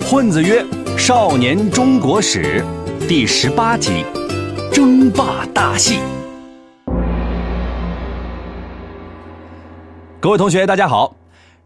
混子曰：“少年中国史第十八集，争霸大戏。”各位同学，大家好。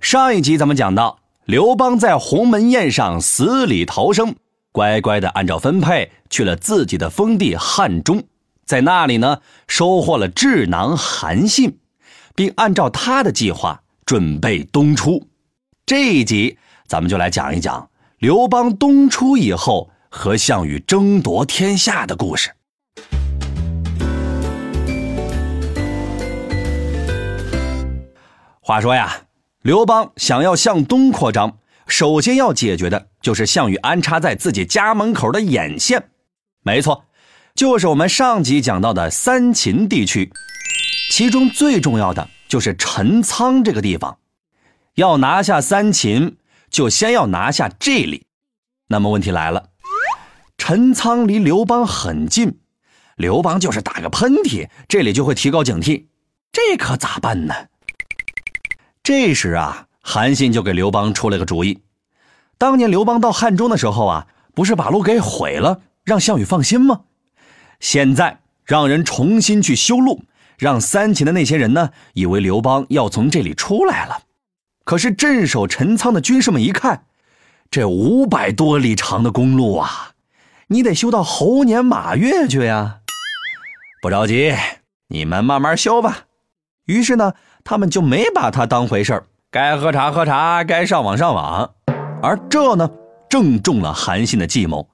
上一集咱们讲到，刘邦在鸿门宴上死里逃生，乖乖的按照分配去了自己的封地汉中，在那里呢，收获了智囊韩信，并按照他的计划准备东出。这一集，咱们就来讲一讲。刘邦东出以后和项羽争夺天下的故事。话说呀，刘邦想要向东扩张，首先要解决的就是项羽安插在自己家门口的眼线。没错，就是我们上集讲到的三秦地区，其中最重要的就是陈仓这个地方。要拿下三秦。就先要拿下这里，那么问题来了，陈仓离刘邦很近，刘邦就是打个喷嚏，这里就会提高警惕，这可咋办呢？这时啊，韩信就给刘邦出了个主意。当年刘邦到汉中的时候啊，不是把路给毁了，让项羽放心吗？现在让人重新去修路，让三秦的那些人呢，以为刘邦要从这里出来了。可是镇守陈仓的军士们一看，这五百多里长的公路啊，你得修到猴年马月去呀！不着急，你们慢慢修吧。于是呢，他们就没把他当回事儿，该喝茶喝茶，该上网上网。而这呢，正中了韩信的计谋。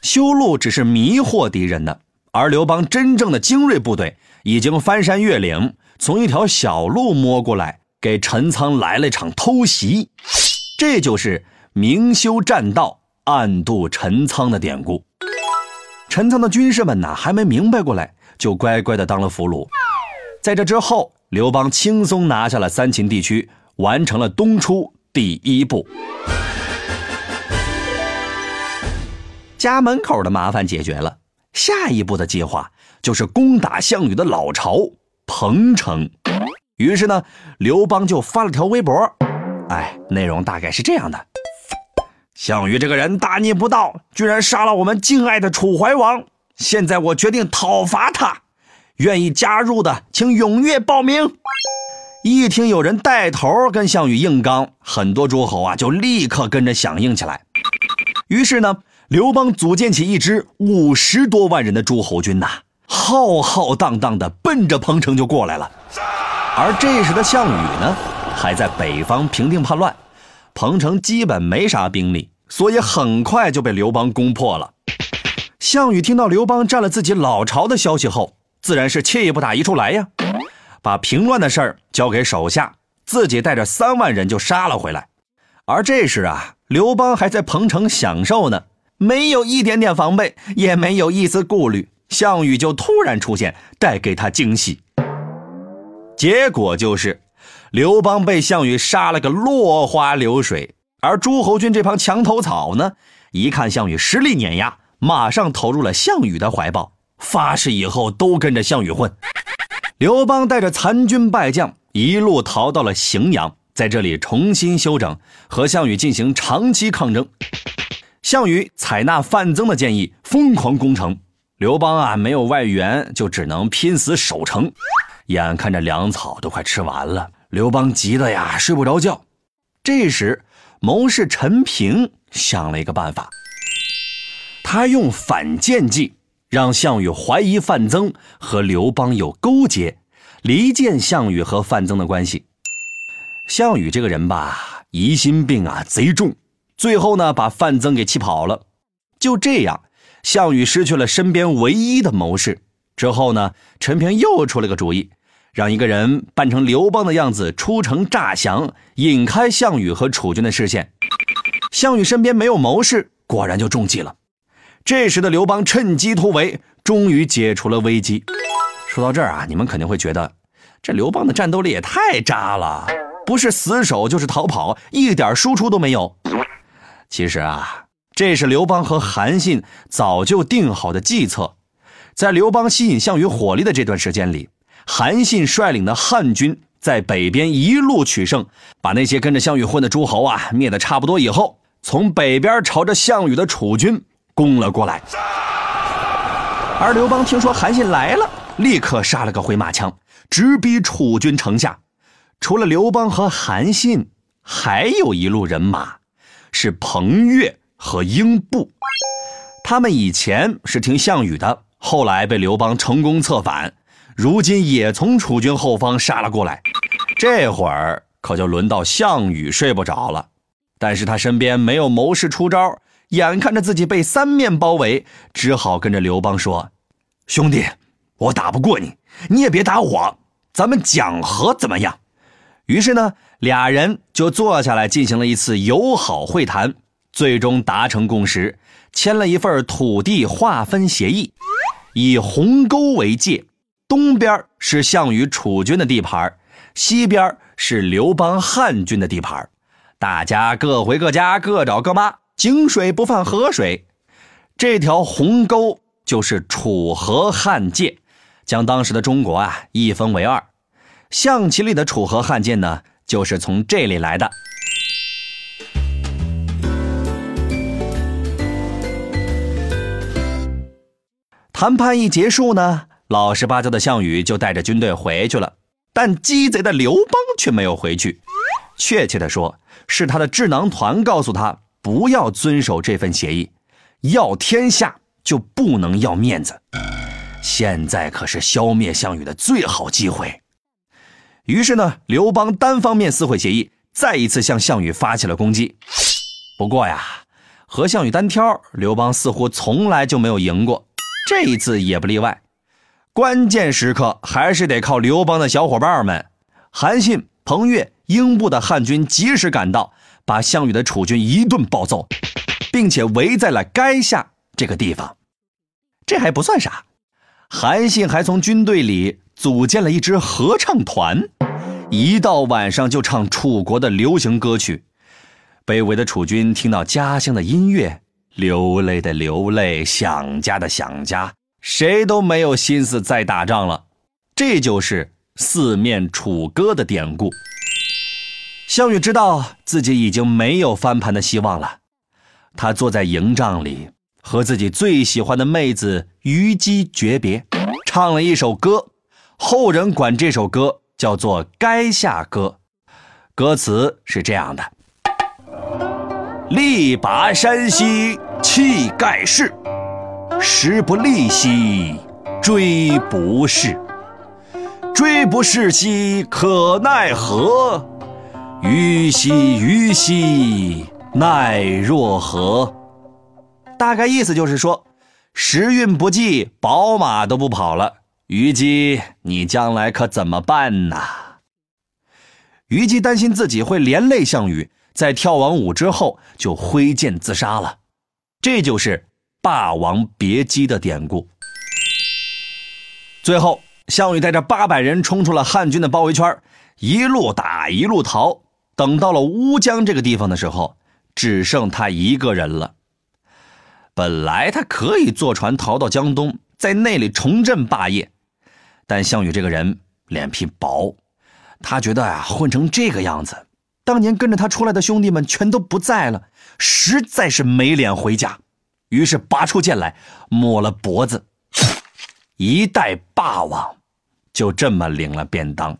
修路只是迷惑敌人的，而刘邦真正的精锐部队已经翻山越岭，从一条小路摸过来。给陈仓来了一场偷袭，这就是明修栈道，暗度陈仓的典故。陈仓的军士们呢，还没明白过来，就乖乖的当了俘虏。在这之后，刘邦轻松拿下了三秦地区，完成了东出第一步。家门口的麻烦解决了，下一步的计划就是攻打项羽的老巢彭城。于是呢，刘邦就发了条微博，哎，内容大概是这样的：项羽这个人大逆不道，居然杀了我们敬爱的楚怀王。现在我决定讨伐他，愿意加入的请踊跃报名。一听有人带头跟项羽硬刚，很多诸侯啊就立刻跟着响应起来。于是呢，刘邦组建起一支五十多万人的诸侯军呐，浩浩荡荡的奔着彭城就过来了。而这时的项羽呢，还在北方平定叛乱，彭城基本没啥兵力，所以很快就被刘邦攻破了。项羽听到刘邦占了自己老巢的消息后，自然是气不打一处来呀，把平乱的事儿交给手下，自己带着三万人就杀了回来。而这时啊，刘邦还在彭城享受呢，没有一点点防备，也没有一丝顾虑，项羽就突然出现，带给他惊喜。结果就是，刘邦被项羽杀了个落花流水，而诸侯军这帮墙头草呢，一看项羽实力碾压，马上投入了项羽的怀抱，发誓以后都跟着项羽混。刘邦带着残军败将一路逃到了荥阳，在这里重新休整，和项羽进行长期抗争。项羽采纳范增的建议，疯狂攻城。刘邦啊，没有外援，就只能拼死守城。眼看着粮草都快吃完了，刘邦急得呀睡不着觉。这时，谋士陈平想了一个办法，他用反间计，让项羽怀疑范增和刘邦有勾结，离间项羽和范增的关系。项羽这个人吧，疑心病啊贼重，最后呢把范增给气跑了。就这样，项羽失去了身边唯一的谋士。之后呢，陈平又出了个主意。让一个人扮成刘邦的样子出城诈降，引开项羽和楚军的视线。项羽身边没有谋士，果然就中计了。这时的刘邦趁机突围，终于解除了危机。说到这儿啊，你们肯定会觉得，这刘邦的战斗力也太渣了，不是死守就是逃跑，一点输出都没有。其实啊，这是刘邦和韩信早就定好的计策，在刘邦吸引项羽火力的这段时间里。韩信率领的汉军在北边一路取胜，把那些跟着项羽混的诸侯啊灭得差不多以后，从北边朝着项羽的楚军攻了过来。而刘邦听说韩信来了，立刻杀了个回马枪，直逼楚军城下。除了刘邦和韩信，还有一路人马，是彭越和英布。他们以前是听项羽的，后来被刘邦成功策反，如今也从楚军后方杀了过来。这会儿可就轮到项羽睡不着了，但是他身边没有谋士出招。眼看着自己被三面包围，只好跟着刘邦说：“兄弟，我打不过你，你也别打我，咱们讲和怎么样？”于是呢，俩人就坐下来进行了一次友好会谈，最终达成共识，签了一份土地划分协议，以鸿沟为界，东边是项羽楚军的地盘，西边是刘邦汉军的地盘，大家各回各家，各找各妈。井水不犯河水，这条鸿沟就是楚河汉界，将当时的中国啊一分为二。象棋里的楚河汉界呢，就是从这里来的。谈判一结束呢，老实巴交的项羽就带着军队回去了，但鸡贼的刘邦却没有回去。确切的说，是他的智囊团告诉他。不要遵守这份协议，要天下就不能要面子。现在可是消灭项羽的最好机会。于是呢，刘邦单方面撕毁协议，再一次向项羽发起了攻击。不过呀，和项羽单挑，刘邦似乎从来就没有赢过，这一次也不例外。关键时刻还是得靠刘邦的小伙伴们，韩信、彭越、英布的汉军及时赶到。把项羽的楚军一顿暴揍，并且围在了垓下这个地方。这还不算啥，韩信还从军队里组建了一支合唱团，一到晚上就唱楚国的流行歌曲。卑微的楚军听到家乡的音乐，流泪的流泪，想家的想家，谁都没有心思再打仗了。这就是四面楚歌的典故。项羽知道自己已经没有翻盘的希望了，他坐在营帐里，和自己最喜欢的妹子虞姬诀别，唱了一首歌，后人管这首歌叫做《垓下歌》，歌词是这样的：力拔山兮气盖世，时不利兮骓不逝，骓不逝兮可奈何？虞兮虞兮，奈若何？大概意思就是说，时运不济，宝马都不跑了。虞姬，你将来可怎么办呢？虞姬担心自己会连累项羽，在跳完舞之后就挥剑自杀了。这就是“霸王别姬”的典故。最后，项羽带着八百人冲出了汉军的包围圈，一路打，一路逃。等到了乌江这个地方的时候，只剩他一个人了。本来他可以坐船逃到江东，在那里重振霸业，但项羽这个人脸皮薄，他觉得啊，混成这个样子，当年跟着他出来的兄弟们全都不在了，实在是没脸回家。于是拔出剑来，抹了脖子，一代霸王就这么领了便当。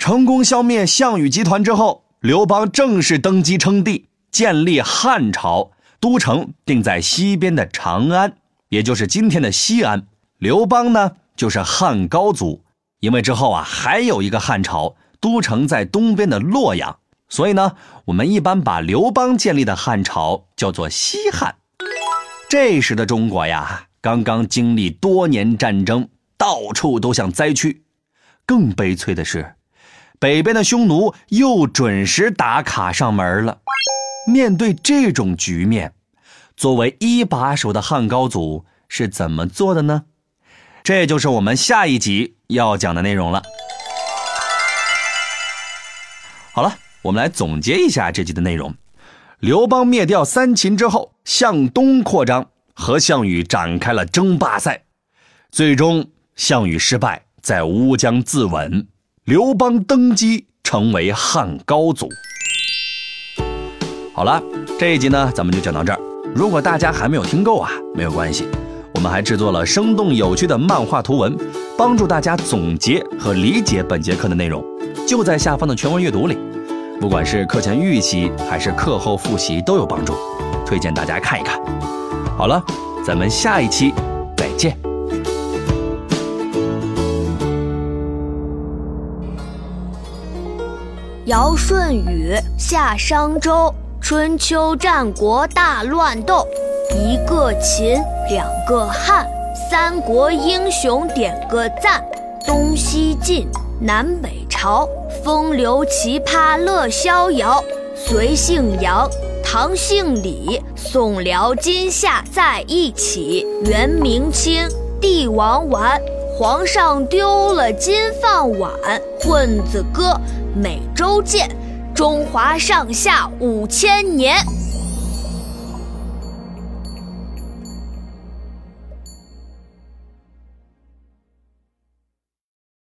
成功消灭项羽集团之后，刘邦正式登基称帝，建立汉朝，都城定在西边的长安，也就是今天的西安。刘邦呢，就是汉高祖，因为之后啊还有一个汉朝，都城在东边的洛阳，所以呢，我们一般把刘邦建立的汉朝叫做西汉。这时的中国呀，刚刚经历多年战争，到处都像灾区，更悲催的是。北边的匈奴又准时打卡上门了。面对这种局面，作为一把手的汉高祖是怎么做的呢？这就是我们下一集要讲的内容了。好了，我们来总结一下这集的内容：刘邦灭掉三秦之后，向东扩张，和项羽展开了争霸赛，最终项羽失败，在乌江自刎。刘邦登基成为汉高祖。好了，这一集呢，咱们就讲到这儿。如果大家还没有听够啊，没有关系，我们还制作了生动有趣的漫画图文，帮助大家总结和理解本节课的内容，就在下方的全文阅读里。不管是课前预习还是课后复习都有帮助，推荐大家看一看。好了，咱们下一期再见。尧舜禹夏商周，春秋战国大乱斗，一个秦，两个汉，三国英雄点个赞，东西晋，南北朝。风流奇葩乐逍遥，隋姓杨，唐姓李，宋辽金夏在一起。元明清，帝王丸，皇上丢了金饭碗。混子哥，每周见，中华上下五千年。